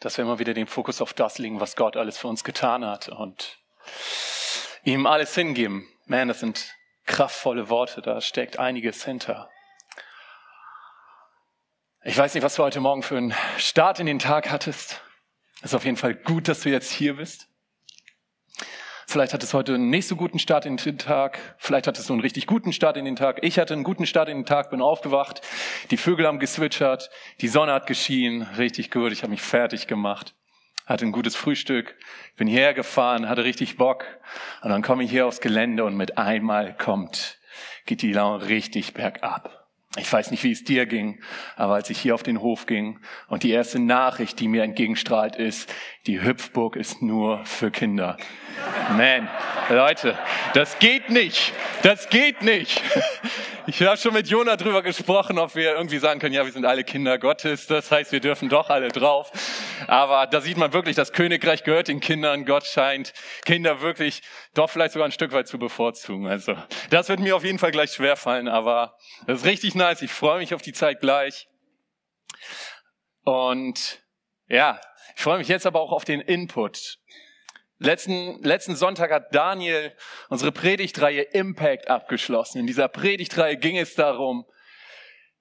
dass wir immer wieder den Fokus auf das legen, was Gott alles für uns getan hat und ihm alles hingeben. Man, das sind kraftvolle Worte, da steckt einiges hinter. Ich weiß nicht, was du heute Morgen für einen Start in den Tag hattest. Es ist auf jeden Fall gut, dass du jetzt hier bist. Vielleicht hattest du heute einen nicht so guten Start in den Tag. Vielleicht hattest du einen richtig guten Start in den Tag. Ich hatte einen guten Start in den Tag, bin aufgewacht. Die Vögel haben geswitchert. Die Sonne hat geschienen. Richtig gut. Ich habe mich fertig gemacht. Hatte ein gutes Frühstück. Bin hierher gefahren, hatte richtig Bock. Und dann komme ich hier aufs Gelände und mit einmal kommt, geht die Laune richtig bergab. Ich weiß nicht, wie es dir ging, aber als ich hier auf den Hof ging und die erste Nachricht, die mir entgegenstrahlt, ist, die Hüpfburg ist nur für Kinder. Man, Leute, das geht nicht. Das geht nicht. Ich habe schon mit Jona drüber gesprochen, ob wir irgendwie sagen können, ja, wir sind alle Kinder Gottes. Das heißt, wir dürfen doch alle drauf. Aber da sieht man wirklich, das Königreich gehört den Kindern. Gott scheint Kinder wirklich doch vielleicht sogar ein Stück weit zu bevorzugen. Also, das wird mir auf jeden Fall gleich schwerfallen, aber das ist richtig nice. Ich freue mich auf die Zeit gleich. Und ja, ich freue mich jetzt aber auch auf den Input. Letzten, letzten Sonntag hat Daniel unsere Predigtreihe Impact abgeschlossen. In dieser Predigtreihe ging es darum,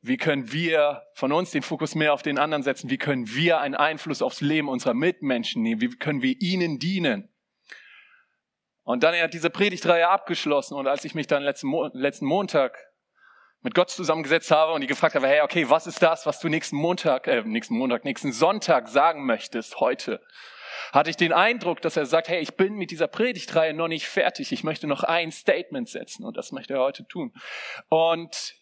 wie können wir von uns den Fokus mehr auf den anderen setzen? Wie können wir einen Einfluss aufs Leben unserer Mitmenschen nehmen? Wie können wir ihnen dienen? Und Daniel hat diese Predigtreihe abgeschlossen. Und als ich mich dann letzten, Mo letzten Montag mit Gott zusammengesetzt habe und die gefragt habe, hey, okay, was ist das, was du nächsten Montag, äh, nächsten Montag, nächsten Sonntag sagen möchtest heute? hatte ich den Eindruck, dass er sagt, hey, ich bin mit dieser Predigtreihe noch nicht fertig. Ich möchte noch ein Statement setzen und das möchte er heute tun. Und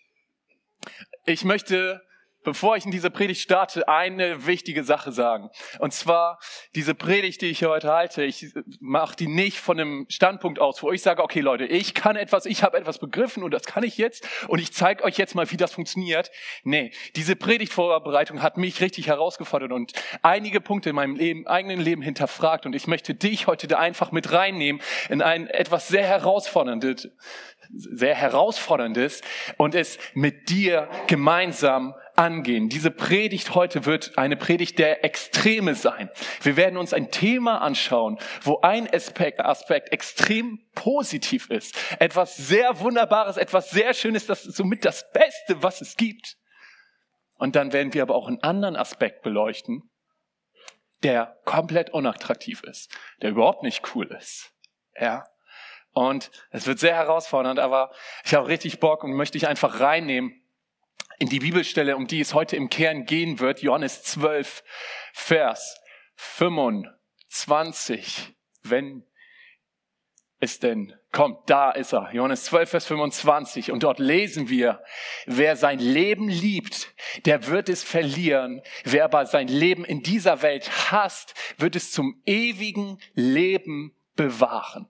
ich möchte bevor ich in diese Predigt starte, eine wichtige Sache sagen. Und zwar diese Predigt, die ich heute halte, ich mache die nicht von einem Standpunkt aus, wo ich sage, okay Leute, ich kann etwas, ich habe etwas begriffen und das kann ich jetzt und ich zeige euch jetzt mal, wie das funktioniert. Nee, diese Predigtvorbereitung hat mich richtig herausgefordert und einige Punkte in meinem Leben, eigenen Leben hinterfragt und ich möchte dich heute da einfach mit reinnehmen in ein etwas sehr herausforderndes, sehr herausforderndes und es mit dir gemeinsam angehen. Diese Predigt heute wird eine Predigt der Extreme sein. Wir werden uns ein Thema anschauen, wo ein Aspekt, Aspekt extrem positiv ist. Etwas sehr Wunderbares, etwas sehr Schönes, das ist somit das Beste, was es gibt. Und dann werden wir aber auch einen anderen Aspekt beleuchten, der komplett unattraktiv ist, der überhaupt nicht cool ist. Ja. Und es wird sehr herausfordernd, aber ich habe richtig Bock und möchte dich einfach reinnehmen in die Bibelstelle, um die es heute im Kern gehen wird, Johannes 12, Vers 25. Wenn es denn kommt, da ist er. Johannes 12, Vers 25. Und dort lesen wir, wer sein Leben liebt, der wird es verlieren. Wer aber sein Leben in dieser Welt hasst, wird es zum ewigen Leben bewahren.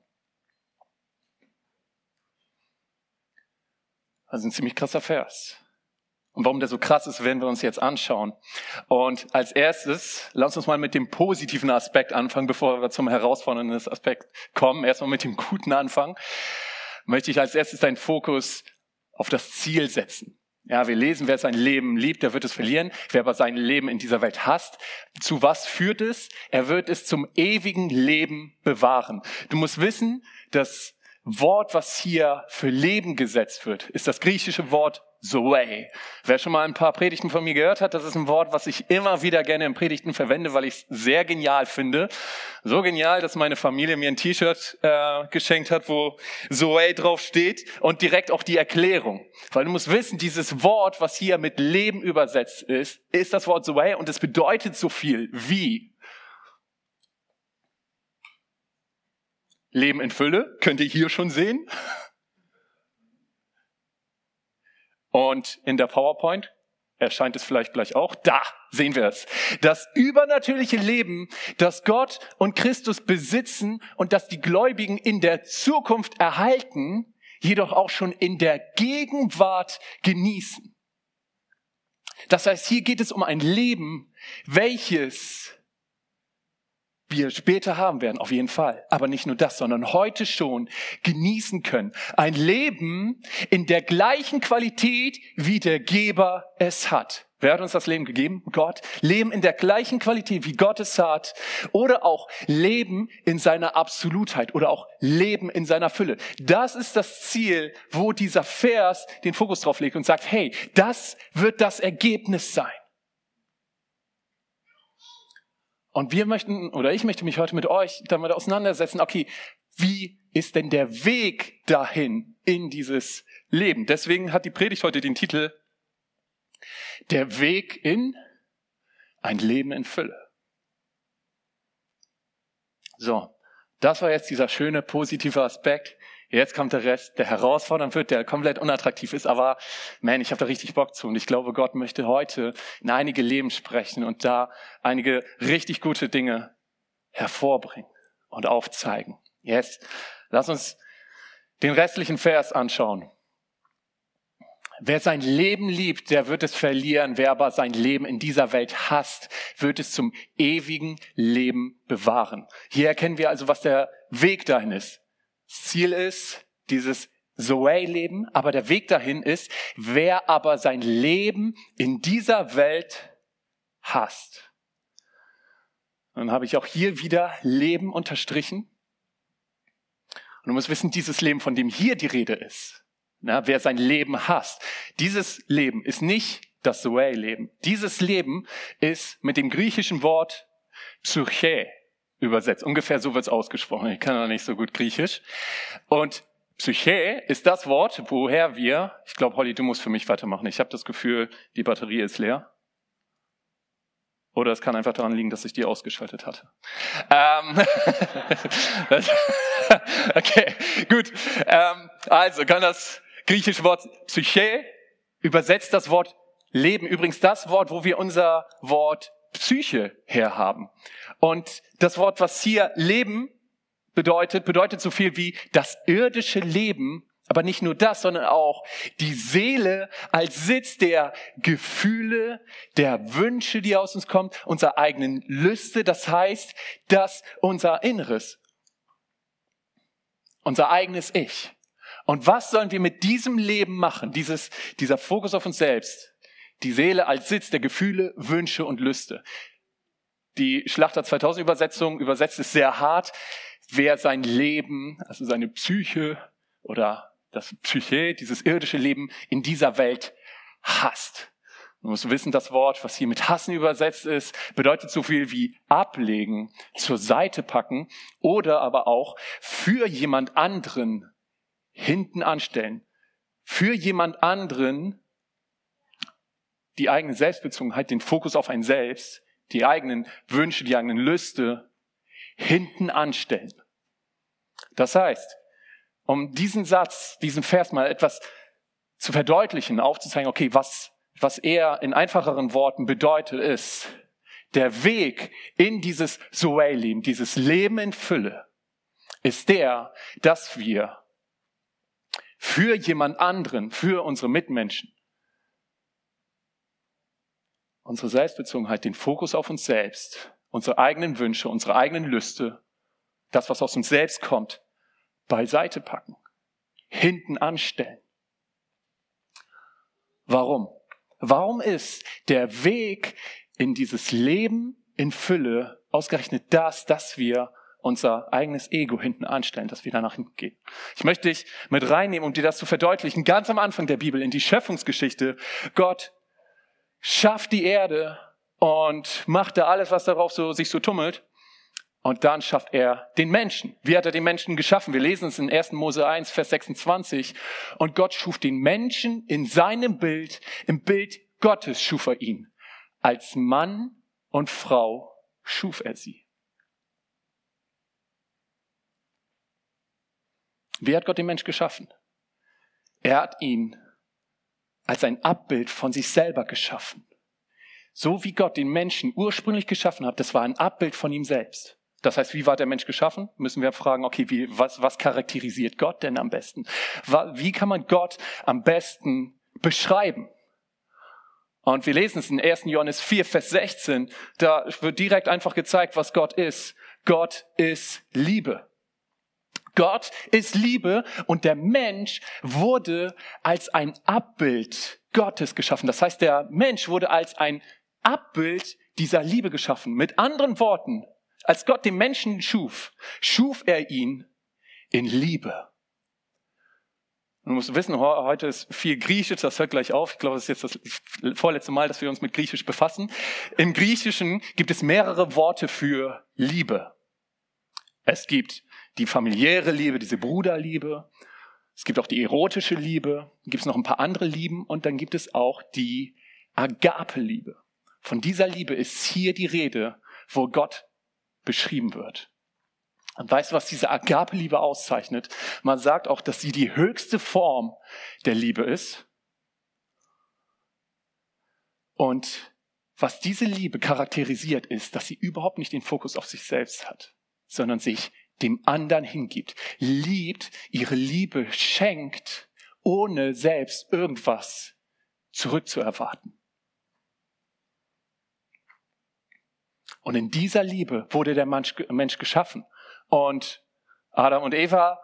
Also ein ziemlich krasser Vers. Und warum der so krass ist, werden wir uns jetzt anschauen. Und als erstes, lass uns mal mit dem positiven Aspekt anfangen, bevor wir zum herausfordernden Aspekt kommen. Erstmal mit dem guten anfangen. Möchte ich als erstes deinen Fokus auf das Ziel setzen. Ja, wir lesen, wer sein Leben liebt, der wird es verlieren. Wer aber sein Leben in dieser Welt hasst, zu was führt es? Er wird es zum ewigen Leben bewahren. Du musst wissen, das Wort, was hier für Leben gesetzt wird, ist das griechische Wort Zoe. Wer schon mal ein paar Predigten von mir gehört hat, das ist ein Wort, was ich immer wieder gerne in Predigten verwende, weil ich es sehr genial finde. So genial, dass meine Familie mir ein T-Shirt äh, geschenkt hat, wo Zoe drauf steht und direkt auch die Erklärung. Weil du musst wissen, dieses Wort, was hier mit Leben übersetzt ist, ist das Wort Zoe und es bedeutet so viel wie Leben in Fülle, könnt ihr hier schon sehen. Und in der PowerPoint erscheint es vielleicht gleich auch. Da sehen wir es. Das übernatürliche Leben, das Gott und Christus besitzen und das die Gläubigen in der Zukunft erhalten, jedoch auch schon in der Gegenwart genießen. Das heißt, hier geht es um ein Leben, welches wir später haben werden, auf jeden Fall. Aber nicht nur das, sondern heute schon genießen können. Ein Leben in der gleichen Qualität, wie der Geber es hat. Wer hat uns das Leben gegeben? Gott. Leben in der gleichen Qualität, wie Gott es hat. Oder auch Leben in seiner Absolutheit oder auch Leben in seiner Fülle. Das ist das Ziel, wo dieser Vers den Fokus drauf legt und sagt, hey, das wird das Ergebnis sein. Und wir möchten, oder ich möchte mich heute mit euch damit auseinandersetzen, okay, wie ist denn der Weg dahin in dieses Leben? Deswegen hat die Predigt heute den Titel der Weg in ein Leben in Fülle. So, das war jetzt dieser schöne positive Aspekt. Jetzt kommt der Rest, der herausfordernd wird, der komplett unattraktiv ist, aber man, ich habe da richtig Bock zu und ich glaube, Gott möchte heute in einige Leben sprechen und da einige richtig gute Dinge hervorbringen und aufzeigen. Jetzt, lass uns den restlichen Vers anschauen. Wer sein Leben liebt, der wird es verlieren. Wer aber sein Leben in dieser Welt hasst, wird es zum ewigen Leben bewahren. Hier erkennen wir also, was der Weg dahin ist. Ziel ist dieses Zoe-Leben, aber der Weg dahin ist, wer aber sein Leben in dieser Welt hasst. Dann habe ich auch hier wieder Leben unterstrichen. Und du musst wissen, dieses Leben, von dem hier die Rede ist, na, wer sein Leben hasst. Dieses Leben ist nicht das Zoe-Leben. Dieses Leben ist mit dem griechischen Wort Psyche übersetzt. Ungefähr so wird's ausgesprochen. Ich kann noch nicht so gut Griechisch. Und Psyche ist das Wort, woher wir, ich glaube, Holly, du musst für mich weitermachen. Ich habe das Gefühl, die Batterie ist leer. Oder es kann einfach daran liegen, dass ich die ausgeschaltet hatte. Ähm, okay, gut. Ähm, also kann das griechische Wort Psyche übersetzt das Wort Leben. Übrigens das Wort, wo wir unser Wort Psyche herhaben. Und das Wort, was hier Leben bedeutet, bedeutet so viel wie das irdische Leben, aber nicht nur das, sondern auch die Seele als Sitz der Gefühle, der Wünsche, die aus uns kommen, unserer eigenen Lüste. Das heißt, dass unser Inneres, unser eigenes Ich, und was sollen wir mit diesem Leben machen? Dieses, dieser Fokus auf uns selbst. Die Seele als Sitz der Gefühle, Wünsche und Lüste. Die Schlachter 2000 Übersetzung übersetzt es sehr hart. Wer sein Leben, also seine Psyche oder das Psyche, dieses irdische Leben in dieser Welt hasst. Man muss wissen, das Wort, was hier mit hassen übersetzt ist, bedeutet so viel wie ablegen, zur Seite packen oder aber auch für jemand anderen hinten anstellen. Für jemand anderen die eigene Selbstbezogenheit, den Fokus auf ein Selbst, die eigenen Wünsche, die eigenen Lüste hinten anstellen. Das heißt, um diesen Satz, diesen Vers mal etwas zu verdeutlichen, aufzuzeigen, okay, was, was er in einfacheren Worten bedeutet, ist, der Weg in dieses Zoe-Leben, dieses Leben in Fülle, ist der, dass wir für jemand anderen, für unsere Mitmenschen. Unsere Selbstbezogenheit, den Fokus auf uns selbst, unsere eigenen Wünsche, unsere eigenen Lüste, das, was aus uns selbst kommt, beiseite packen, hinten anstellen. Warum? Warum ist der Weg in dieses Leben in Fülle ausgerechnet das, dass wir unser eigenes Ego hinten anstellen, dass wir da nach hinten gehen. Ich möchte dich mit reinnehmen, um dir das zu verdeutlichen. Ganz am Anfang der Bibel, in die Schöpfungsgeschichte. Gott schafft die Erde und macht da alles, was darauf so, sich so tummelt. Und dann schafft er den Menschen. Wie hat er den Menschen geschaffen? Wir lesen es in 1. Mose 1, Vers 26. Und Gott schuf den Menschen in seinem Bild, im Bild Gottes schuf er ihn. Als Mann und Frau schuf er sie. Wie hat Gott den Mensch geschaffen? Er hat ihn als ein Abbild von sich selber geschaffen. So wie Gott den Menschen ursprünglich geschaffen hat, das war ein Abbild von ihm selbst. Das heißt, wie war der Mensch geschaffen? Müssen wir fragen, okay, wie, was, was charakterisiert Gott denn am besten? Wie kann man Gott am besten beschreiben? Und wir lesen es in 1. Johannes 4, Vers 16. Da wird direkt einfach gezeigt, was Gott ist. Gott ist Liebe. Gott ist Liebe und der Mensch wurde als ein Abbild Gottes geschaffen. Das heißt, der Mensch wurde als ein Abbild dieser Liebe geschaffen. Mit anderen Worten, als Gott den Menschen schuf, schuf er ihn in Liebe. Du musst wissen, heute ist viel Griechisch, das hört gleich auf. Ich glaube, das ist jetzt das vorletzte Mal, dass wir uns mit Griechisch befassen. Im Griechischen gibt es mehrere Worte für Liebe. Es gibt die familiäre Liebe, diese Bruderliebe. Es gibt auch die erotische Liebe. Gibt es noch ein paar andere Lieben. Und dann gibt es auch die Agape-Liebe. Von dieser Liebe ist hier die Rede, wo Gott beschrieben wird. Und weißt du, was diese Agape-Liebe auszeichnet? Man sagt auch, dass sie die höchste Form der Liebe ist. Und was diese Liebe charakterisiert, ist, dass sie überhaupt nicht den Fokus auf sich selbst hat, sondern sich dem anderen hingibt, liebt, ihre Liebe schenkt, ohne selbst irgendwas zurückzuerwarten. Und in dieser Liebe wurde der Mensch geschaffen. Und Adam und Eva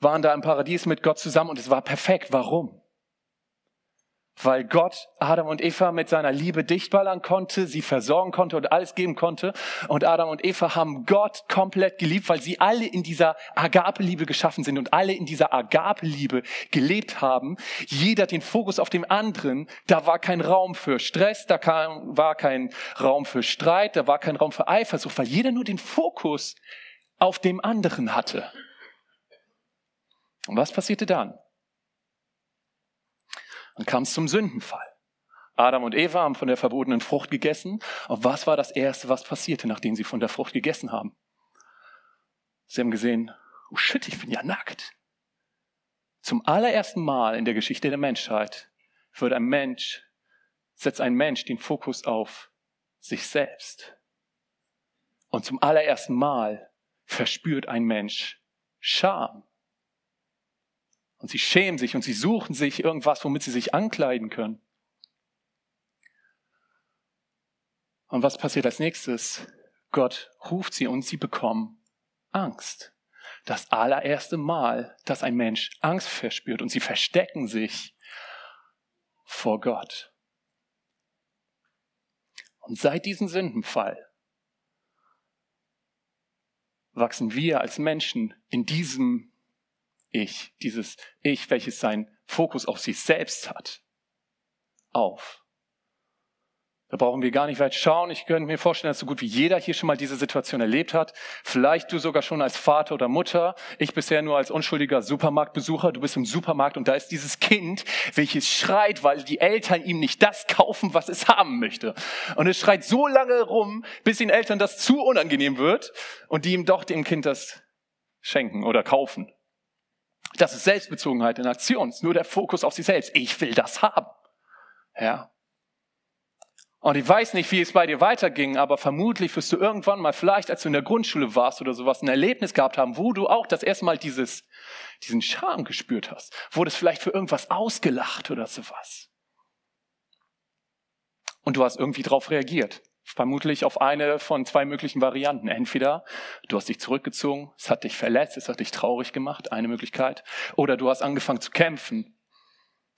waren da im Paradies mit Gott zusammen und es war perfekt. Warum? Weil Gott Adam und Eva mit seiner Liebe dichtballern konnte, sie versorgen konnte und alles geben konnte. Und Adam und Eva haben Gott komplett geliebt, weil sie alle in dieser Agape-Liebe geschaffen sind und alle in dieser Agape-Liebe gelebt haben. Jeder den Fokus auf dem anderen. Da war kein Raum für Stress, da war kein Raum für Streit, da war kein Raum für Eifersucht, weil jeder nur den Fokus auf dem anderen hatte. Und was passierte dann? Dann kam es zum Sündenfall. Adam und Eva haben von der verbotenen Frucht gegessen. Und was war das Erste, was passierte, nachdem sie von der Frucht gegessen haben? Sie haben gesehen, oh shit, ich bin ja nackt. Zum allerersten Mal in der Geschichte der Menschheit wird ein Mensch, setzt ein Mensch den Fokus auf sich selbst. Und zum allerersten Mal verspürt ein Mensch Scham. Und sie schämen sich und sie suchen sich irgendwas, womit sie sich ankleiden können. Und was passiert als nächstes? Gott ruft sie und sie bekommen Angst. Das allererste Mal, dass ein Mensch Angst verspürt und sie verstecken sich vor Gott. Und seit diesem Sündenfall wachsen wir als Menschen in diesem Ich, dieses Ich, welches seinen Fokus auf sich selbst hat, auf. Da brauchen wir gar nicht weit schauen. Ich könnte mir vorstellen, dass so gut wie jeder hier schon mal diese Situation erlebt hat. Vielleicht du sogar schon als Vater oder Mutter. Ich bisher nur als unschuldiger Supermarktbesucher. Du bist im Supermarkt und da ist dieses Kind, welches schreit, weil die Eltern ihm nicht das kaufen, was es haben möchte. Und es schreit so lange rum, bis den Eltern das zu unangenehm wird und die ihm doch dem Kind das schenken oder kaufen. Das ist Selbstbezogenheit in Aktion. Es ist nur der Fokus auf sich selbst. Ich will das haben. Ja. Und ich weiß nicht, wie es bei dir weiterging, aber vermutlich wirst du irgendwann mal, vielleicht als du in der Grundschule warst oder sowas, ein Erlebnis gehabt haben, wo du auch das erste Mal dieses, diesen Charme gespürt hast. Wurdest vielleicht für irgendwas ausgelacht oder sowas. Und du hast irgendwie darauf reagiert. Vermutlich auf eine von zwei möglichen Varianten. Entweder du hast dich zurückgezogen, es hat dich verletzt, es hat dich traurig gemacht, eine Möglichkeit. Oder du hast angefangen zu kämpfen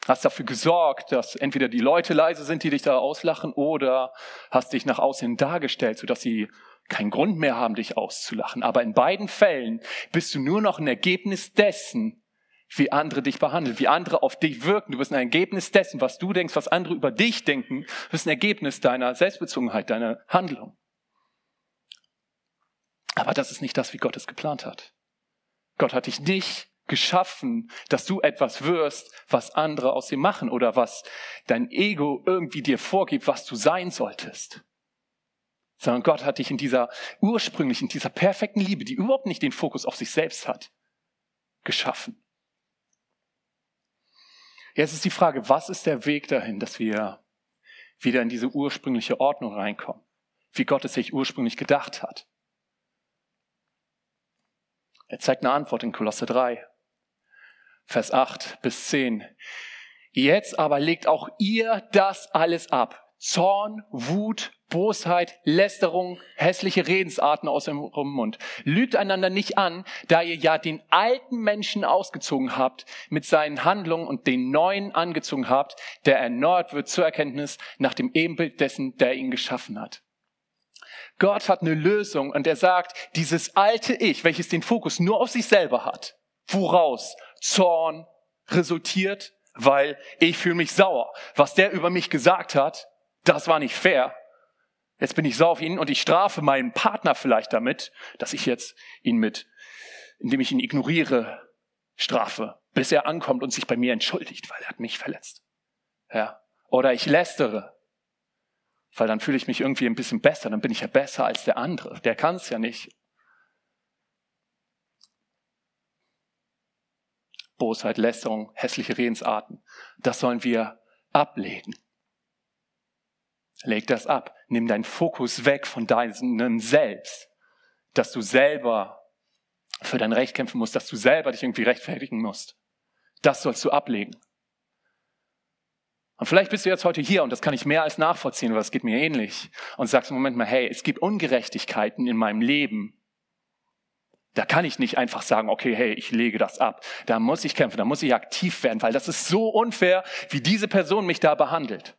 Hast dafür gesorgt, dass entweder die Leute leise sind, die dich da auslachen, oder hast dich nach außen dargestellt, sodass sie keinen Grund mehr haben, dich auszulachen. Aber in beiden Fällen bist du nur noch ein Ergebnis dessen, wie andere dich behandeln, wie andere auf dich wirken. Du bist ein Ergebnis dessen, was du denkst, was andere über dich denken. Du bist ein Ergebnis deiner Selbstbezogenheit, deiner Handlung. Aber das ist nicht das, wie Gott es geplant hat. Gott hat dich nicht geschaffen, dass du etwas wirst, was andere aus dir machen oder was dein Ego irgendwie dir vorgibt, was du sein solltest. Sondern Gott hat dich in dieser ursprünglichen, dieser perfekten Liebe, die überhaupt nicht den Fokus auf sich selbst hat, geschaffen. Jetzt ist die Frage, was ist der Weg dahin, dass wir wieder in diese ursprüngliche Ordnung reinkommen, wie Gott es sich ursprünglich gedacht hat. Er zeigt eine Antwort in Kolosse 3. Vers 8 bis 10. Jetzt aber legt auch ihr das alles ab. Zorn, Wut, Bosheit, Lästerung, hässliche Redensarten aus eurem Mund. Lügt einander nicht an, da ihr ja den alten Menschen ausgezogen habt mit seinen Handlungen und den neuen angezogen habt, der erneuert wird zur Erkenntnis nach dem Ebenbild dessen, der ihn geschaffen hat. Gott hat eine Lösung und er sagt, dieses alte Ich, welches den Fokus nur auf sich selber hat, woraus Zorn resultiert, weil ich fühle mich sauer. Was der über mich gesagt hat, das war nicht fair. Jetzt bin ich sauer auf ihn und ich strafe meinen Partner vielleicht damit, dass ich jetzt ihn mit, indem ich ihn ignoriere, strafe, bis er ankommt und sich bei mir entschuldigt, weil er hat mich verletzt. Ja. Oder ich lästere, weil dann fühle ich mich irgendwie ein bisschen besser, dann bin ich ja besser als der andere. Der kann es ja nicht. Bosheit, Lästerung, hässliche Redensarten. Das sollen wir ablegen. Leg das ab. Nimm deinen Fokus weg von deinem Selbst, dass du selber für dein Recht kämpfen musst, dass du selber dich irgendwie rechtfertigen musst. Das sollst du ablegen. Und vielleicht bist du jetzt heute hier und das kann ich mehr als nachvollziehen, weil es geht mir ähnlich. Und sagst im Moment mal, hey, es gibt Ungerechtigkeiten in meinem Leben. Da kann ich nicht einfach sagen, okay, hey, ich lege das ab. Da muss ich kämpfen, da muss ich aktiv werden, weil das ist so unfair, wie diese Person mich da behandelt.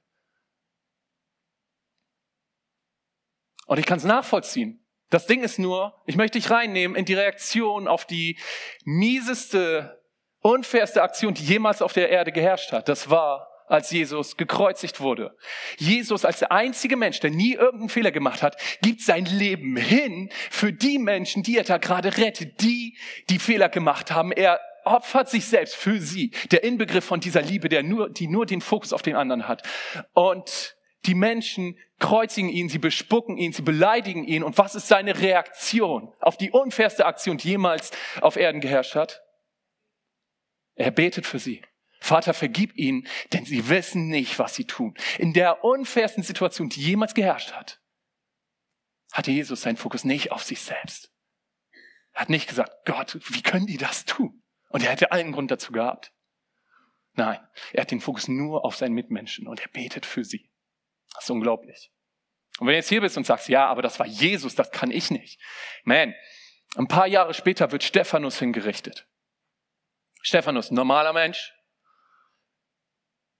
Und ich kann es nachvollziehen. Das Ding ist nur, ich möchte dich reinnehmen in die Reaktion auf die mieseste, unfairste Aktion, die jemals auf der Erde geherrscht hat. Das war, als Jesus gekreuzigt wurde. Jesus als der einzige Mensch, der nie irgendeinen Fehler gemacht hat, gibt sein Leben hin für die Menschen, die er da gerade rettet, die, die Fehler gemacht haben. Er opfert sich selbst für sie. Der Inbegriff von dieser Liebe, der nur, die nur den Fokus auf den anderen hat. Und die Menschen kreuzigen ihn, sie bespucken ihn, sie beleidigen ihn. Und was ist seine Reaktion auf die unfairste Aktion, die jemals auf Erden geherrscht hat? Er betet für sie. Vater, vergib ihnen, denn sie wissen nicht, was sie tun. In der unfairsten Situation, die jemals geherrscht hat, hatte Jesus seinen Fokus nicht auf sich selbst. Er hat nicht gesagt, Gott, wie können die das tun? Und er hätte allen Grund dazu gehabt. Nein, er hat den Fokus nur auf seinen Mitmenschen und er betet für sie. Das ist unglaublich. Und wenn du jetzt hier bist und sagst, ja, aber das war Jesus, das kann ich nicht. Man, ein paar Jahre später wird Stephanus hingerichtet. Stephanus, normaler Mensch.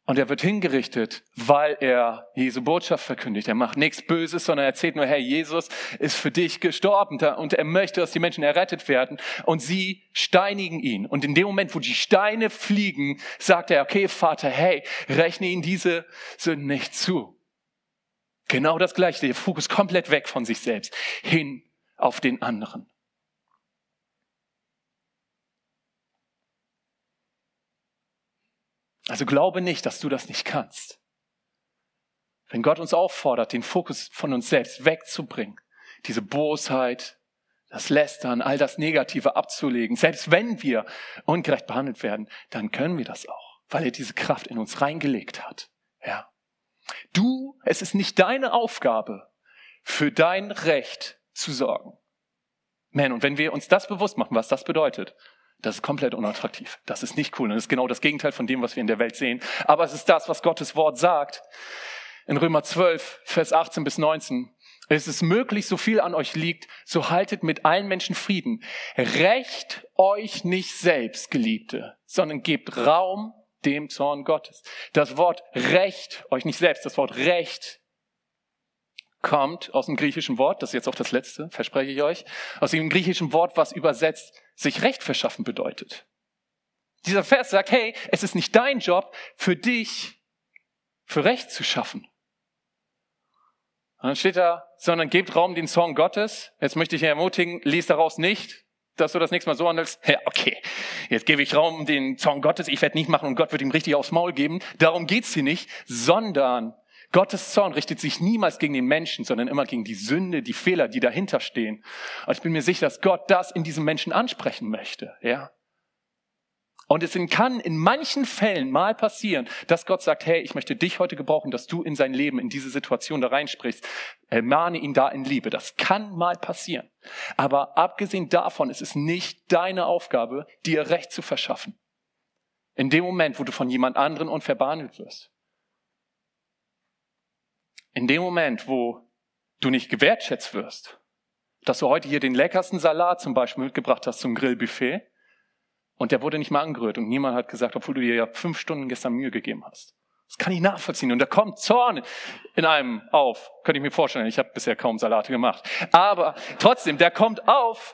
Und er wird hingerichtet, weil er Jesu Botschaft verkündigt. Er macht nichts Böses, sondern erzählt nur, hey, Jesus ist für dich gestorben und er möchte, dass die Menschen errettet werden. Und sie steinigen ihn. Und in dem Moment, wo die Steine fliegen, sagt er, okay, Vater, hey, rechne ihnen diese Sünden nicht zu. Genau das Gleiche. Der Fokus komplett weg von sich selbst, hin auf den anderen. Also glaube nicht, dass du das nicht kannst. Wenn Gott uns auffordert, den Fokus von uns selbst wegzubringen, diese Bosheit, das Lästern, all das Negative abzulegen, selbst wenn wir ungerecht behandelt werden, dann können wir das auch, weil er diese Kraft in uns reingelegt hat. Ja. Du, es ist nicht deine Aufgabe, für dein Recht zu sorgen. Man, und wenn wir uns das bewusst machen, was das bedeutet, das ist komplett unattraktiv. Das ist nicht cool. Und das ist genau das Gegenteil von dem, was wir in der Welt sehen. Aber es ist das, was Gottes Wort sagt. In Römer 12, Vers 18 bis 19. Es ist möglich, so viel an euch liegt, so haltet mit allen Menschen Frieden. Recht euch nicht selbst, Geliebte, sondern gebt Raum dem Zorn Gottes. Das Wort Recht, euch nicht selbst, das Wort Recht kommt aus dem griechischen Wort, das ist jetzt auch das letzte, verspreche ich euch, aus dem griechischen Wort, was übersetzt sich Recht verschaffen bedeutet. Dieser Vers sagt, hey, es ist nicht dein Job, für dich für Recht zu schaffen. Und dann steht da, sondern gebt Raum den Zorn Gottes. Jetzt möchte ich ermutigen, lies daraus nicht, dass du das nächste Mal so handelst, ja, okay, jetzt gebe ich Raum den Zorn Gottes, ich werde nicht machen und Gott wird ihm richtig aufs Maul geben. Darum geht's hier nicht, sondern Gottes Zorn richtet sich niemals gegen den Menschen, sondern immer gegen die Sünde, die Fehler, die dahinter stehen. Und ich bin mir sicher, dass Gott das in diesem Menschen ansprechen möchte, ja. Und es kann in manchen Fällen mal passieren, dass Gott sagt, hey, ich möchte dich heute gebrauchen, dass du in sein Leben, in diese Situation da reinsprichst. Ermahne ihn da in Liebe. Das kann mal passieren. Aber abgesehen davon ist es nicht deine Aufgabe, dir Recht zu verschaffen. In dem Moment, wo du von jemand anderen unfair wirst. In dem Moment, wo du nicht gewertschätzt wirst. Dass du heute hier den leckersten Salat zum Beispiel mitgebracht hast zum Grillbuffet und der wurde nicht mal angerührt und niemand hat gesagt, obwohl du dir ja fünf Stunden gestern Mühe gegeben hast. Das kann ich nachvollziehen. Und da kommt Zorn in einem auf. Könnte ich mir vorstellen. Ich habe bisher kaum Salate gemacht. Aber trotzdem, der kommt auf.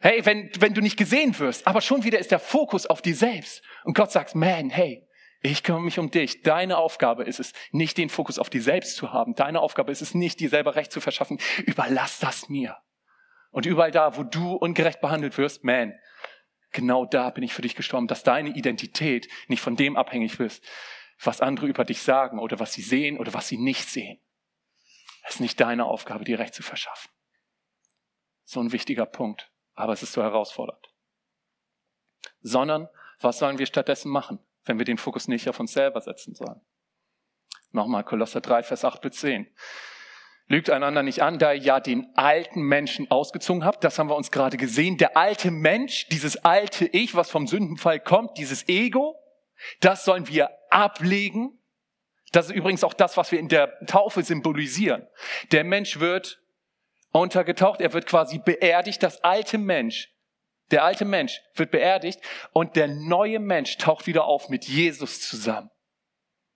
Hey, wenn, wenn du nicht gesehen wirst, aber schon wieder ist der Fokus auf dir selbst. Und Gott sagt, man, hey, ich kümmere mich um dich. Deine Aufgabe ist es, nicht den Fokus auf dir selbst zu haben. Deine Aufgabe ist es nicht, dir selber Recht zu verschaffen. Überlass das mir. Und überall da, wo du ungerecht behandelt wirst, man, genau da bin ich für dich gestorben, dass deine Identität nicht von dem abhängig ist, was andere über dich sagen oder was sie sehen oder was sie nicht sehen. Es ist nicht deine Aufgabe, dir Recht zu verschaffen. So ein wichtiger Punkt, aber es ist so herausfordernd. Sondern, was sollen wir stattdessen machen? wenn wir den Fokus nicht auf uns selber setzen sollen. Nochmal Kolosser 3, Vers 8 bis 10. Lügt einander nicht an, da ihr ja den alten Menschen ausgezogen habt. Das haben wir uns gerade gesehen. Der alte Mensch, dieses alte Ich, was vom Sündenfall kommt, dieses Ego, das sollen wir ablegen. Das ist übrigens auch das, was wir in der Taufe symbolisieren. Der Mensch wird untergetaucht, er wird quasi beerdigt. Das alte Mensch der alte Mensch wird beerdigt und der neue Mensch taucht wieder auf mit Jesus zusammen.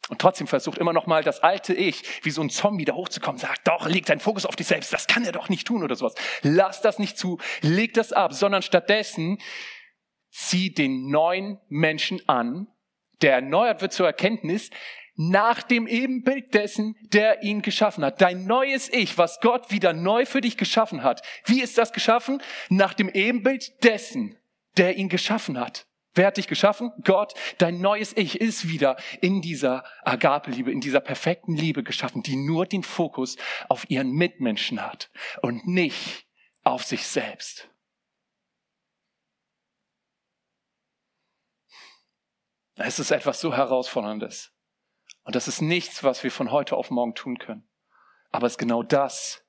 Und trotzdem versucht immer noch mal das alte Ich, wie so ein Zombie da hochzukommen, sagt, doch, leg deinen Fokus auf dich selbst, das kann er doch nicht tun oder sowas. Lass das nicht zu, leg das ab, sondern stattdessen zieh den neuen Menschen an, der erneuert wird zur Erkenntnis, nach dem Ebenbild dessen, der ihn geschaffen hat. Dein neues Ich, was Gott wieder neu für dich geschaffen hat. Wie ist das geschaffen? Nach dem Ebenbild dessen, der ihn geschaffen hat. Wer hat dich geschaffen? Gott. Dein neues Ich ist wieder in dieser Agape-Liebe, in dieser perfekten Liebe geschaffen, die nur den Fokus auf ihren Mitmenschen hat und nicht auf sich selbst. Es ist etwas so Herausforderndes. Und das ist nichts, was wir von heute auf morgen tun können. Aber es ist genau das,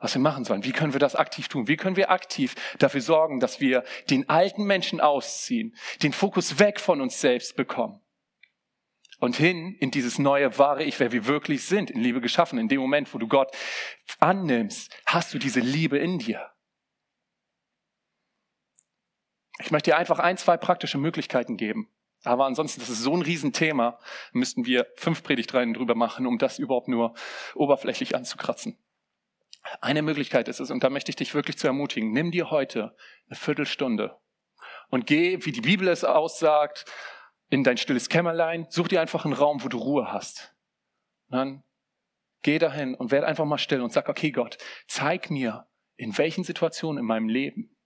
was wir machen sollen. Wie können wir das aktiv tun? Wie können wir aktiv dafür sorgen, dass wir den alten Menschen ausziehen, den Fokus weg von uns selbst bekommen und hin in dieses neue wahre Ich, wer wir wirklich sind, in Liebe geschaffen. In dem Moment, wo du Gott annimmst, hast du diese Liebe in dir. Ich möchte dir einfach ein, zwei praktische Möglichkeiten geben, aber ansonsten, das ist so ein Riesenthema, müssten wir fünf Predigtreihen drüber machen, um das überhaupt nur oberflächlich anzukratzen. Eine Möglichkeit ist es, und da möchte ich dich wirklich zu ermutigen, nimm dir heute eine Viertelstunde und geh, wie die Bibel es aussagt, in dein stilles Kämmerlein, such dir einfach einen Raum, wo du Ruhe hast. Und dann geh dahin und werd einfach mal still und sag, okay Gott, zeig mir, in welchen Situationen in meinem Leben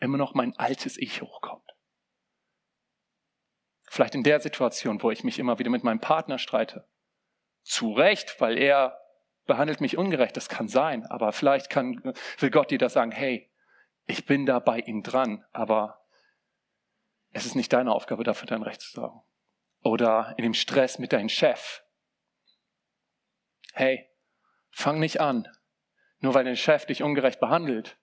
immer noch mein altes Ich hochkommt. Vielleicht in der Situation, wo ich mich immer wieder mit meinem Partner streite. Zu Recht, weil er behandelt mich ungerecht, das kann sein, aber vielleicht kann, will Gott dir da sagen, hey, ich bin da bei ihm dran, aber es ist nicht deine Aufgabe, dafür dein Recht zu sorgen. Oder in dem Stress mit deinem Chef. Hey, fang nicht an, nur weil dein Chef dich ungerecht behandelt,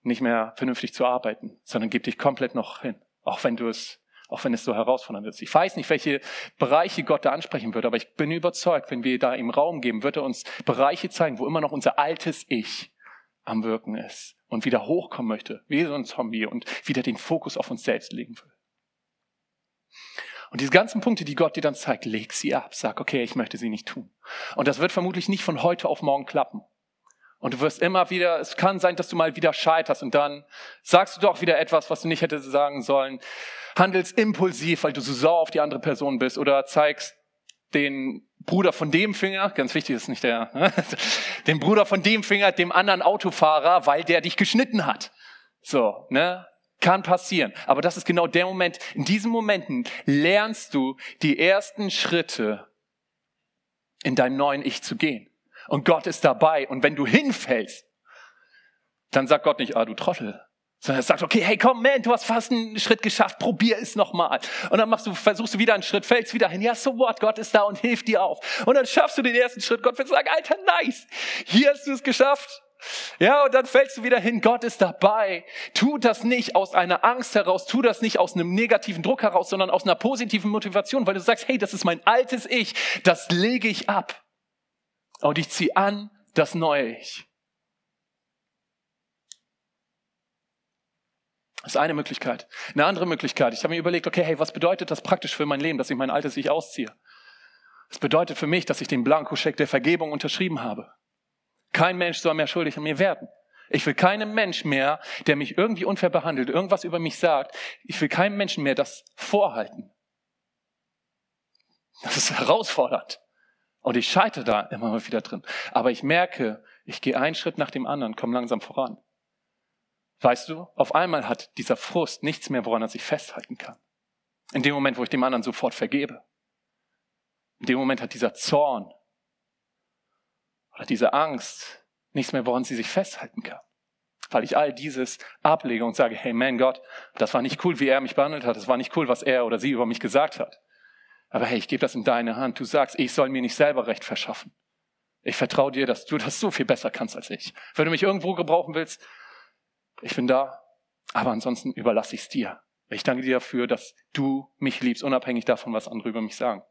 nicht mehr vernünftig zu arbeiten, sondern gib dich komplett noch hin, auch wenn du es auch wenn es so herausfordernd ist. Ich weiß nicht, welche Bereiche Gott da ansprechen wird, aber ich bin überzeugt, wenn wir da ihm Raum geben, wird er uns Bereiche zeigen, wo immer noch unser altes Ich am Wirken ist und wieder hochkommen möchte, wie so ein Zombie und wieder den Fokus auf uns selbst legen will. Und diese ganzen Punkte, die Gott dir dann zeigt, leg sie ab. Sag, okay, ich möchte sie nicht tun. Und das wird vermutlich nicht von heute auf morgen klappen. Und du wirst immer wieder, es kann sein, dass du mal wieder scheiterst und dann sagst du doch wieder etwas, was du nicht hättest sagen sollen handelst impulsiv, weil du so sauer auf die andere Person bist oder zeigst den Bruder von dem Finger, ganz wichtig ist nicht der, ne? den Bruder von dem Finger, dem anderen Autofahrer, weil der dich geschnitten hat. So, ne? Kann passieren. Aber das ist genau der Moment. In diesen Momenten lernst du die ersten Schritte in deinem neuen Ich zu gehen. Und Gott ist dabei. Und wenn du hinfällst, dann sagt Gott nicht, ah, du Trottel, sondern er sagt, okay, hey, komm, man, du hast fast einen Schritt geschafft, probier es nochmal. Und dann machst du, versuchst du wieder einen Schritt, fällst wieder hin. Ja, so what, Gott ist da und hilft dir auf. Und dann schaffst du den ersten Schritt. Gott wird sagen, Alter, nice, hier hast du es geschafft. Ja, und dann fällst du wieder hin, Gott ist dabei. Tu das nicht aus einer Angst heraus, tu das nicht aus einem negativen Druck heraus, sondern aus einer positiven Motivation, weil du sagst, hey, das ist mein altes Ich, das lege ich ab. Und ich ziehe an das neue Ich. Das ist eine Möglichkeit. Eine andere Möglichkeit. Ich habe mir überlegt, okay, hey, was bedeutet das praktisch für mein Leben, dass ich mein altes Ich ausziehe? Das bedeutet für mich, dass ich den Blankoscheck der Vergebung unterschrieben habe. Kein Mensch soll mehr schuldig an mir werden. Ich will keinem Mensch mehr, der mich irgendwie unfair behandelt, irgendwas über mich sagt, ich will keinem Menschen mehr das vorhalten. Das ist herausfordernd. Und ich scheitere da immer mal wieder drin. Aber ich merke, ich gehe einen Schritt nach dem anderen, komme langsam voran. Weißt du, auf einmal hat dieser Frust nichts mehr, woran er sich festhalten kann. In dem Moment, wo ich dem anderen sofort vergebe. In dem Moment hat dieser Zorn oder diese Angst nichts mehr, woran sie sich festhalten kann. Weil ich all dieses ablege und sage, hey man Gott, das war nicht cool, wie er mich behandelt hat, das war nicht cool, was er oder sie über mich gesagt hat. Aber hey, ich gebe das in deine Hand. Du sagst, ich soll mir nicht selber Recht verschaffen. Ich vertraue dir, dass du das so viel besser kannst als ich. Wenn du mich irgendwo gebrauchen willst, ich bin da. Aber ansonsten überlasse ich es dir. Ich danke dir dafür, dass du mich liebst, unabhängig davon, was andere über mich sagen.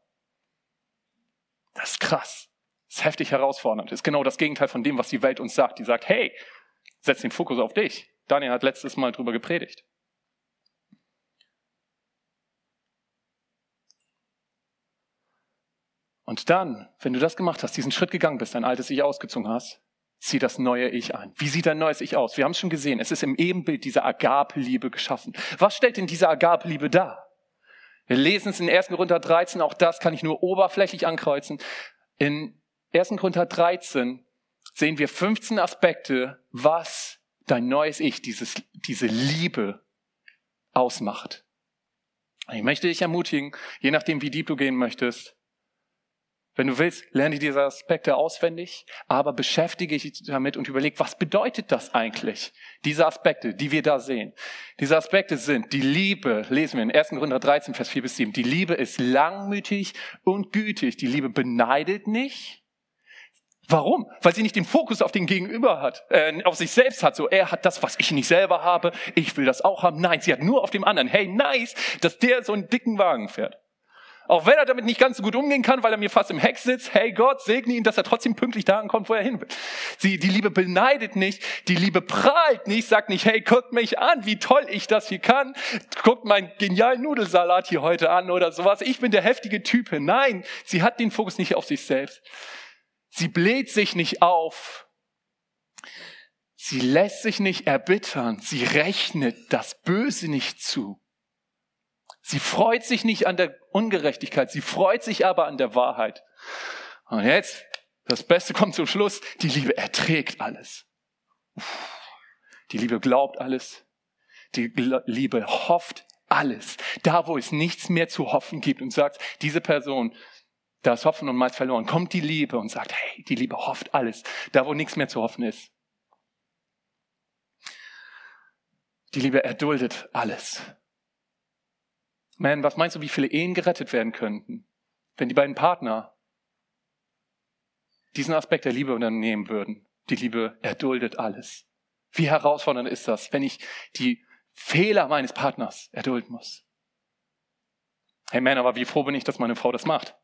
Das ist krass. Das ist heftig herausfordernd. Das ist genau das Gegenteil von dem, was die Welt uns sagt. Die sagt, hey, setz den Fokus auf dich. Daniel hat letztes Mal drüber gepredigt. Und dann, wenn du das gemacht hast, diesen Schritt gegangen bist, dein altes Ich ausgezogen hast, zieh das neue Ich ein. Wie sieht dein neues Ich aus? Wir haben es schon gesehen, es ist im Ebenbild dieser Agape-Liebe geschaffen. Was stellt denn diese Agape-Liebe dar? Wir lesen es in 1. Korinther 13, auch das kann ich nur oberflächlich ankreuzen. In 1. Korinther 13 sehen wir 15 Aspekte, was dein neues Ich, dieses, diese Liebe ausmacht. Ich möchte dich ermutigen, je nachdem, wie deep du gehen möchtest, wenn du willst, lerne diese Aspekte auswendig, aber beschäftige dich damit und überleg, was bedeutet das eigentlich? Diese Aspekte, die wir da sehen. Diese Aspekte sind, die Liebe, lesen wir in 1. Korinther 13, Vers 4 bis 7, die Liebe ist langmütig und gütig. Die Liebe beneidet nicht. Warum? Weil sie nicht den Fokus auf den Gegenüber hat, äh, auf sich selbst hat. So, er hat das, was ich nicht selber habe. Ich will das auch haben. Nein, sie hat nur auf dem anderen. Hey, nice, dass der so einen dicken Wagen fährt. Auch wenn er damit nicht ganz so gut umgehen kann, weil er mir fast im Heck sitzt, hey Gott, segne ihn, dass er trotzdem pünktlich da ankommt, wo er hin will. Sie, die Liebe beneidet nicht, die Liebe prahlt nicht, sagt nicht, hey, guckt mich an, wie toll ich das hier kann, guckt meinen genialen Nudelsalat hier heute an oder sowas, ich bin der heftige Typ. Nein, sie hat den Fokus nicht auf sich selbst. Sie bläht sich nicht auf. Sie lässt sich nicht erbittern. Sie rechnet das Böse nicht zu. Sie freut sich nicht an der Ungerechtigkeit, sie freut sich aber an der Wahrheit. Und jetzt, das Beste kommt zum Schluss, die Liebe erträgt alles. Die Liebe glaubt alles. Die Liebe hofft alles. Da, wo es nichts mehr zu hoffen gibt und sagt, diese Person, da ist Hoffen und meist verloren, kommt die Liebe und sagt, hey, die Liebe hofft alles. Da, wo nichts mehr zu hoffen ist. Die Liebe erduldet alles. Man, was meinst du, wie viele Ehen gerettet werden könnten, wenn die beiden Partner diesen Aspekt der Liebe unternehmen würden? Die Liebe erduldet alles. Wie herausfordernd ist das, wenn ich die Fehler meines Partners erdulden muss? Hey man, aber wie froh bin ich, dass meine Frau das macht?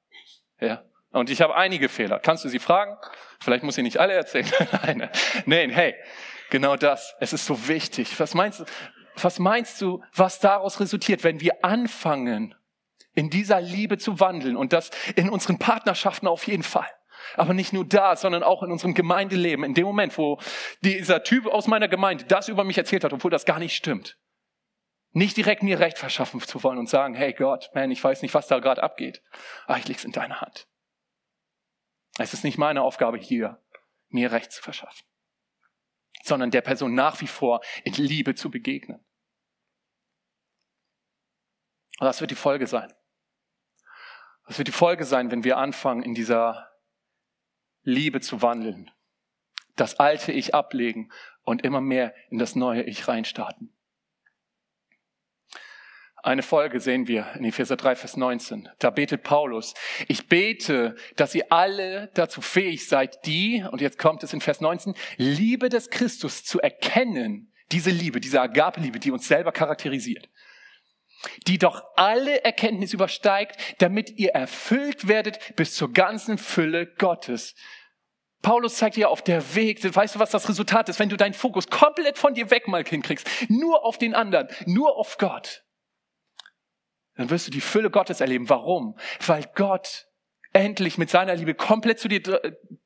Ja. Und ich habe einige Fehler. Kannst du sie fragen? Vielleicht muss ich nicht alle erzählen. Nein, hey, genau das. Es ist so wichtig. Was meinst du? Was meinst du, was daraus resultiert, wenn wir anfangen, in dieser Liebe zu wandeln und das in unseren Partnerschaften auf jeden Fall? Aber nicht nur da, sondern auch in unserem Gemeindeleben. In dem Moment, wo dieser Typ aus meiner Gemeinde das über mich erzählt hat, obwohl das gar nicht stimmt. Nicht direkt mir Recht verschaffen zu wollen und sagen, hey Gott, man, ich weiß nicht, was da gerade abgeht. Aber ich leg's in deine Hand. Es ist nicht meine Aufgabe hier, mir Recht zu verschaffen, sondern der Person nach wie vor in Liebe zu begegnen. Und das wird die Folge sein. Das wird die Folge sein, wenn wir anfangen, in dieser Liebe zu wandeln. Das alte Ich ablegen und immer mehr in das neue Ich reinstarten. Eine Folge sehen wir in Epheser 3, Vers 19. Da betet Paulus, ich bete, dass ihr alle dazu fähig seid, die, und jetzt kommt es in Vers 19, Liebe des Christus zu erkennen, diese Liebe, diese Agape-Liebe, die uns selber charakterisiert die doch alle Erkenntnis übersteigt, damit ihr erfüllt werdet bis zur ganzen Fülle Gottes. Paulus zeigt dir auf der Weg, weißt du, was das Resultat ist, wenn du deinen Fokus komplett von dir weg mal hinkriegst, nur auf den anderen, nur auf Gott, dann wirst du die Fülle Gottes erleben. Warum? Weil Gott endlich mit seiner Liebe komplett zu dir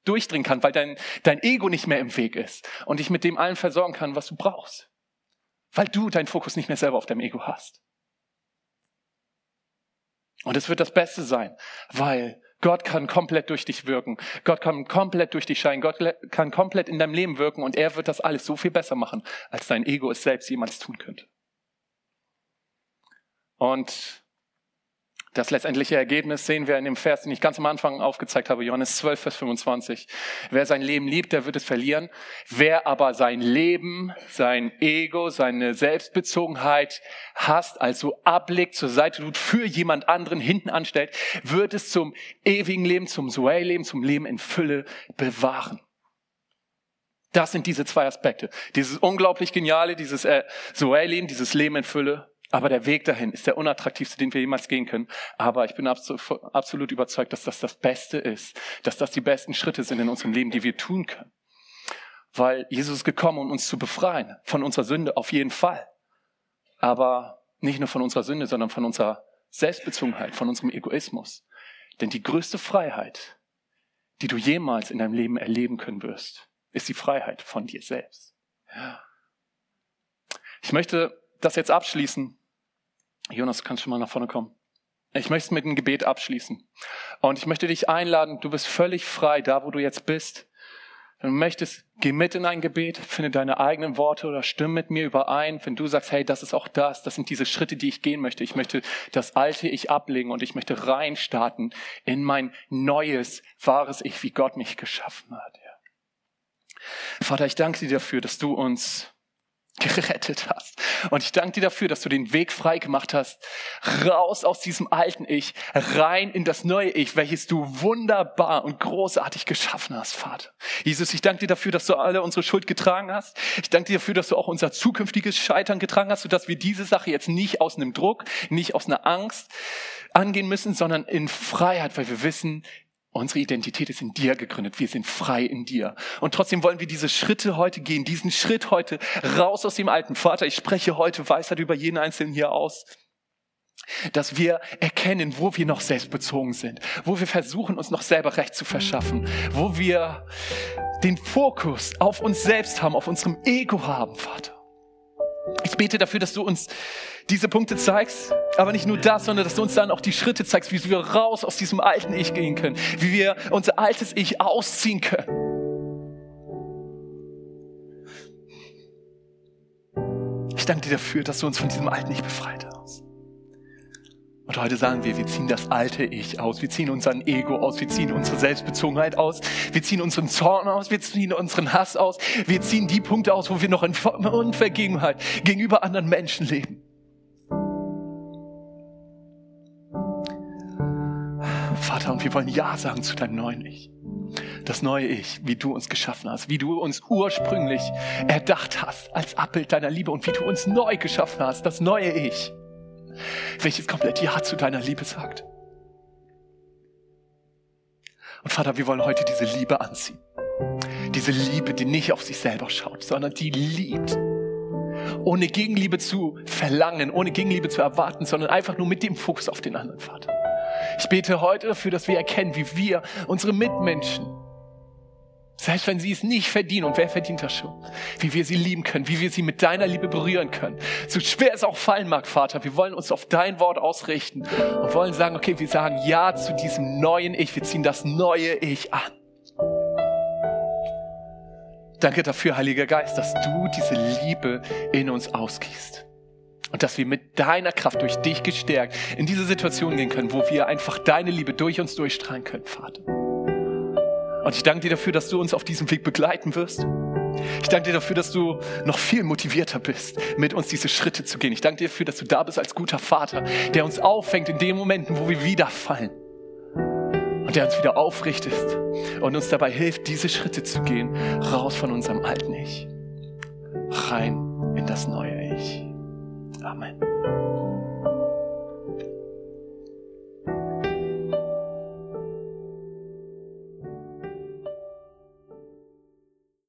durchdringen kann, weil dein, dein Ego nicht mehr im Weg ist und dich mit dem allen versorgen kann, was du brauchst. Weil du deinen Fokus nicht mehr selber auf deinem Ego hast. Und es wird das Beste sein, weil Gott kann komplett durch dich wirken. Gott kann komplett durch dich scheinen. Gott kann komplett in deinem Leben wirken und er wird das alles so viel besser machen, als dein Ego es selbst jemals tun könnte. Und das letztendliche Ergebnis sehen wir in dem Vers, den ich ganz am Anfang aufgezeigt habe, Johannes 12, Vers 25. Wer sein Leben liebt, der wird es verlieren. Wer aber sein Leben, sein Ego, seine Selbstbezogenheit hasst, also ablegt, zur Seite tut, für jemand anderen hinten anstellt, wird es zum ewigen Leben, zum Zoe-Leben, zum Leben in Fülle bewahren. Das sind diese zwei Aspekte. Dieses unglaublich Geniale, dieses äh, Zoe-Leben, dieses Leben in Fülle aber der Weg dahin ist der unattraktivste, den wir jemals gehen können. Aber ich bin absolut überzeugt, dass das das Beste ist, dass das die besten Schritte sind in unserem Leben, die wir tun können. Weil Jesus ist gekommen, um uns zu befreien von unserer Sünde, auf jeden Fall. Aber nicht nur von unserer Sünde, sondern von unserer Selbstbezogenheit, von unserem Egoismus. Denn die größte Freiheit, die du jemals in deinem Leben erleben können wirst, ist die Freiheit von dir selbst. Ich möchte das jetzt abschließen Jonas, du kannst schon mal nach vorne kommen. Ich möchte mit einem Gebet abschließen. Und ich möchte dich einladen, du bist völlig frei, da wo du jetzt bist. Wenn du möchtest, geh mit in ein Gebet, finde deine eigenen Worte oder stimme mit mir überein. Wenn du sagst, hey, das ist auch das, das sind diese Schritte, die ich gehen möchte. Ich möchte das alte Ich ablegen und ich möchte reinstarten in mein neues, wahres Ich, wie Gott mich geschaffen hat. Vater, ich danke dir dafür, dass du uns gerettet hast. Und ich danke dir dafür, dass du den Weg frei gemacht hast, raus aus diesem alten Ich, rein in das neue Ich, welches du wunderbar und großartig geschaffen hast, Vater. Jesus, ich danke dir dafür, dass du alle unsere Schuld getragen hast. Ich danke dir dafür, dass du auch unser zukünftiges Scheitern getragen hast, sodass wir diese Sache jetzt nicht aus einem Druck, nicht aus einer Angst angehen müssen, sondern in Freiheit, weil wir wissen, Unsere Identität ist in dir gegründet. Wir sind frei in dir. Und trotzdem wollen wir diese Schritte heute gehen, diesen Schritt heute raus aus dem alten Vater. Ich spreche heute Weisheit über jeden Einzelnen hier aus. Dass wir erkennen, wo wir noch selbstbezogen sind, wo wir versuchen, uns noch selber Recht zu verschaffen, wo wir den Fokus auf uns selbst haben, auf unserem Ego haben, Vater. Ich bete dafür, dass du uns diese Punkte zeigst, aber nicht nur das, sondern dass du uns dann auch die Schritte zeigst, wie wir raus aus diesem alten Ich gehen können, wie wir unser altes Ich ausziehen können. Ich danke dir dafür, dass du uns von diesem alten Ich befreit hast. Und heute sagen wir, wir ziehen das alte Ich aus, wir ziehen unseren Ego aus, wir ziehen unsere Selbstbezogenheit aus, wir ziehen unseren Zorn aus, wir ziehen unseren Hass aus, wir ziehen die Punkte aus, wo wir noch in Unvergegenheit gegenüber anderen Menschen leben. Vater, und wir wollen Ja sagen zu deinem neuen Ich. Das neue Ich, wie du uns geschaffen hast, wie du uns ursprünglich erdacht hast als Abbild deiner Liebe und wie du uns neu geschaffen hast, das neue Ich welches komplett Ja zu deiner Liebe sagt. Und Vater, wir wollen heute diese Liebe anziehen. Diese Liebe, die nicht auf sich selber schaut, sondern die liebt. Ohne Gegenliebe zu verlangen, ohne Gegenliebe zu erwarten, sondern einfach nur mit dem Fokus auf den anderen, Vater. Ich bete heute dafür, dass wir erkennen, wie wir unsere Mitmenschen selbst wenn sie es nicht verdienen, und wer verdient das schon? Wie wir sie lieben können, wie wir sie mit deiner Liebe berühren können. So schwer es auch fallen mag, Vater, wir wollen uns auf dein Wort ausrichten und wollen sagen, okay, wir sagen Ja zu diesem neuen Ich, wir ziehen das neue Ich an. Danke dafür, Heiliger Geist, dass du diese Liebe in uns ausgießt. Und dass wir mit deiner Kraft durch dich gestärkt in diese Situation gehen können, wo wir einfach deine Liebe durch uns durchstrahlen können, Vater. Und ich danke dir dafür, dass du uns auf diesem Weg begleiten wirst. Ich danke dir dafür, dass du noch viel motivierter bist, mit uns diese Schritte zu gehen. Ich danke dir dafür, dass du da bist als guter Vater, der uns auffängt in den Momenten, wo wir wieder fallen. Und der uns wieder aufrichtet und uns dabei hilft, diese Schritte zu gehen, raus von unserem alten Ich, rein in das neue Ich. Amen.